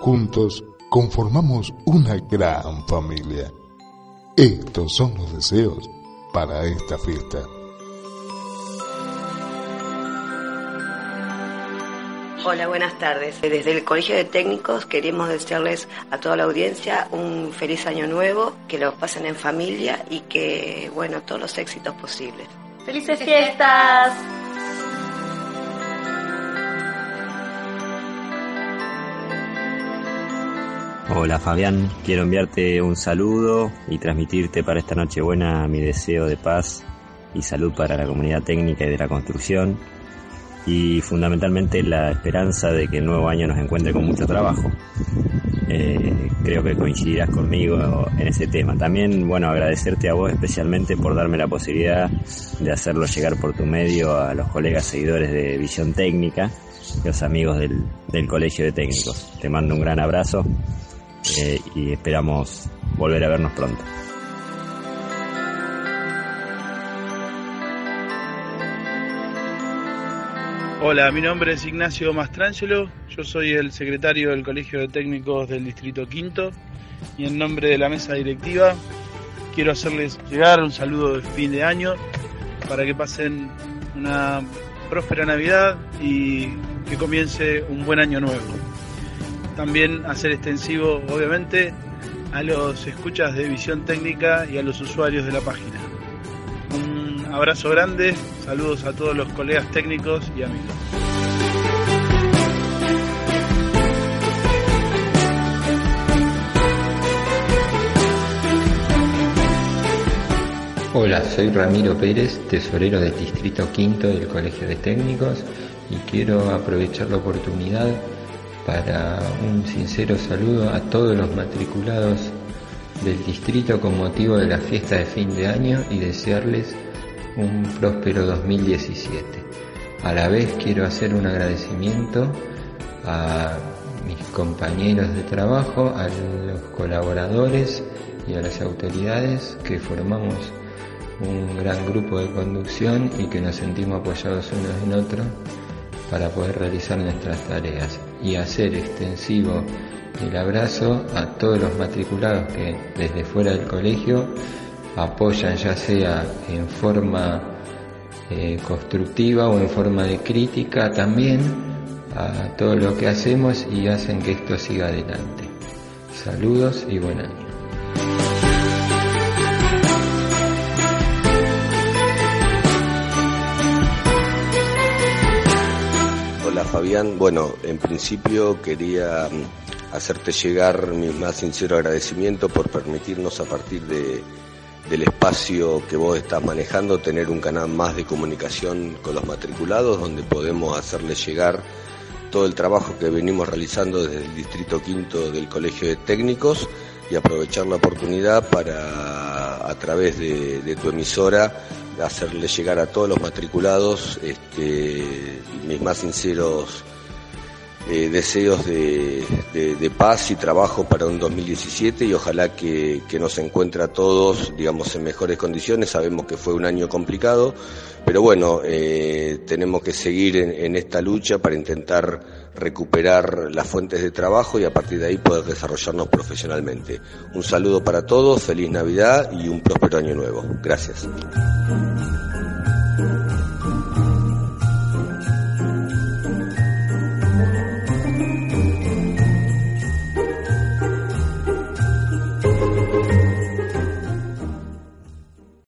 Juntos conformamos una gran familia. Estos son los deseos para esta fiesta. Hola, buenas tardes. Desde el Colegio de Técnicos queremos desearles a toda la audiencia un feliz año nuevo, que lo pasen en familia y que, bueno, todos los éxitos posibles. ¡Felices fiestas! Hola Fabián, quiero enviarte un saludo y transmitirte para esta noche buena mi deseo de paz y salud para la comunidad técnica y de la construcción y fundamentalmente la esperanza de que el nuevo año nos encuentre con mucho trabajo. Eh, creo que coincidirás conmigo en ese tema. También, bueno, agradecerte a vos especialmente por darme la posibilidad de hacerlo llegar por tu medio a los colegas seguidores de Visión Técnica, los amigos del, del Colegio de Técnicos. Te mando un gran abrazo eh, y esperamos volver a vernos pronto. Hola, mi nombre es Ignacio Mastrangelo, yo soy el secretario del Colegio de Técnicos del Distrito Quinto. Y en nombre de la mesa directiva quiero hacerles llegar un saludo de fin de año para que pasen una próspera Navidad y que comience un buen año nuevo también hacer extensivo, obviamente, a los escuchas de visión técnica y a los usuarios de la página. Un abrazo grande, saludos a todos los colegas técnicos y amigos. Hola, soy Ramiro Pérez, tesorero del Distrito Quinto del Colegio de Técnicos y quiero aprovechar la oportunidad para un sincero saludo a todos los matriculados del distrito con motivo de la fiesta de fin de año y desearles un próspero 2017. A la vez quiero hacer un agradecimiento a mis compañeros de trabajo, a los colaboradores y a las autoridades que formamos un gran grupo de conducción y que nos sentimos apoyados unos en otros para poder realizar nuestras tareas y hacer extensivo el abrazo a todos los matriculados que desde fuera del colegio apoyan ya sea en forma eh, constructiva o en forma de crítica también a todo lo que hacemos y hacen que esto siga adelante. Saludos y buen año. Fabián. Bueno, en principio quería mm, hacerte llegar mi más sincero agradecimiento por permitirnos a partir de, del espacio que vos estás manejando tener un canal más de comunicación con los matriculados donde podemos hacerles llegar todo el trabajo que venimos realizando desde el Distrito Quinto del Colegio de Técnicos y aprovechar la oportunidad para a través de, de tu emisora hacerle llegar a todos los matriculados este, mis más sinceros eh, deseos de, paz y trabajo para un 2017 y ojalá que, nos encuentre a todos, digamos, en mejores condiciones. Sabemos que fue un año complicado, pero bueno, eh, tenemos que seguir en, esta lucha para intentar recuperar las fuentes de trabajo y a partir de ahí poder desarrollarnos profesionalmente. Un saludo para todos, feliz Navidad y un próspero año nuevo. Gracias.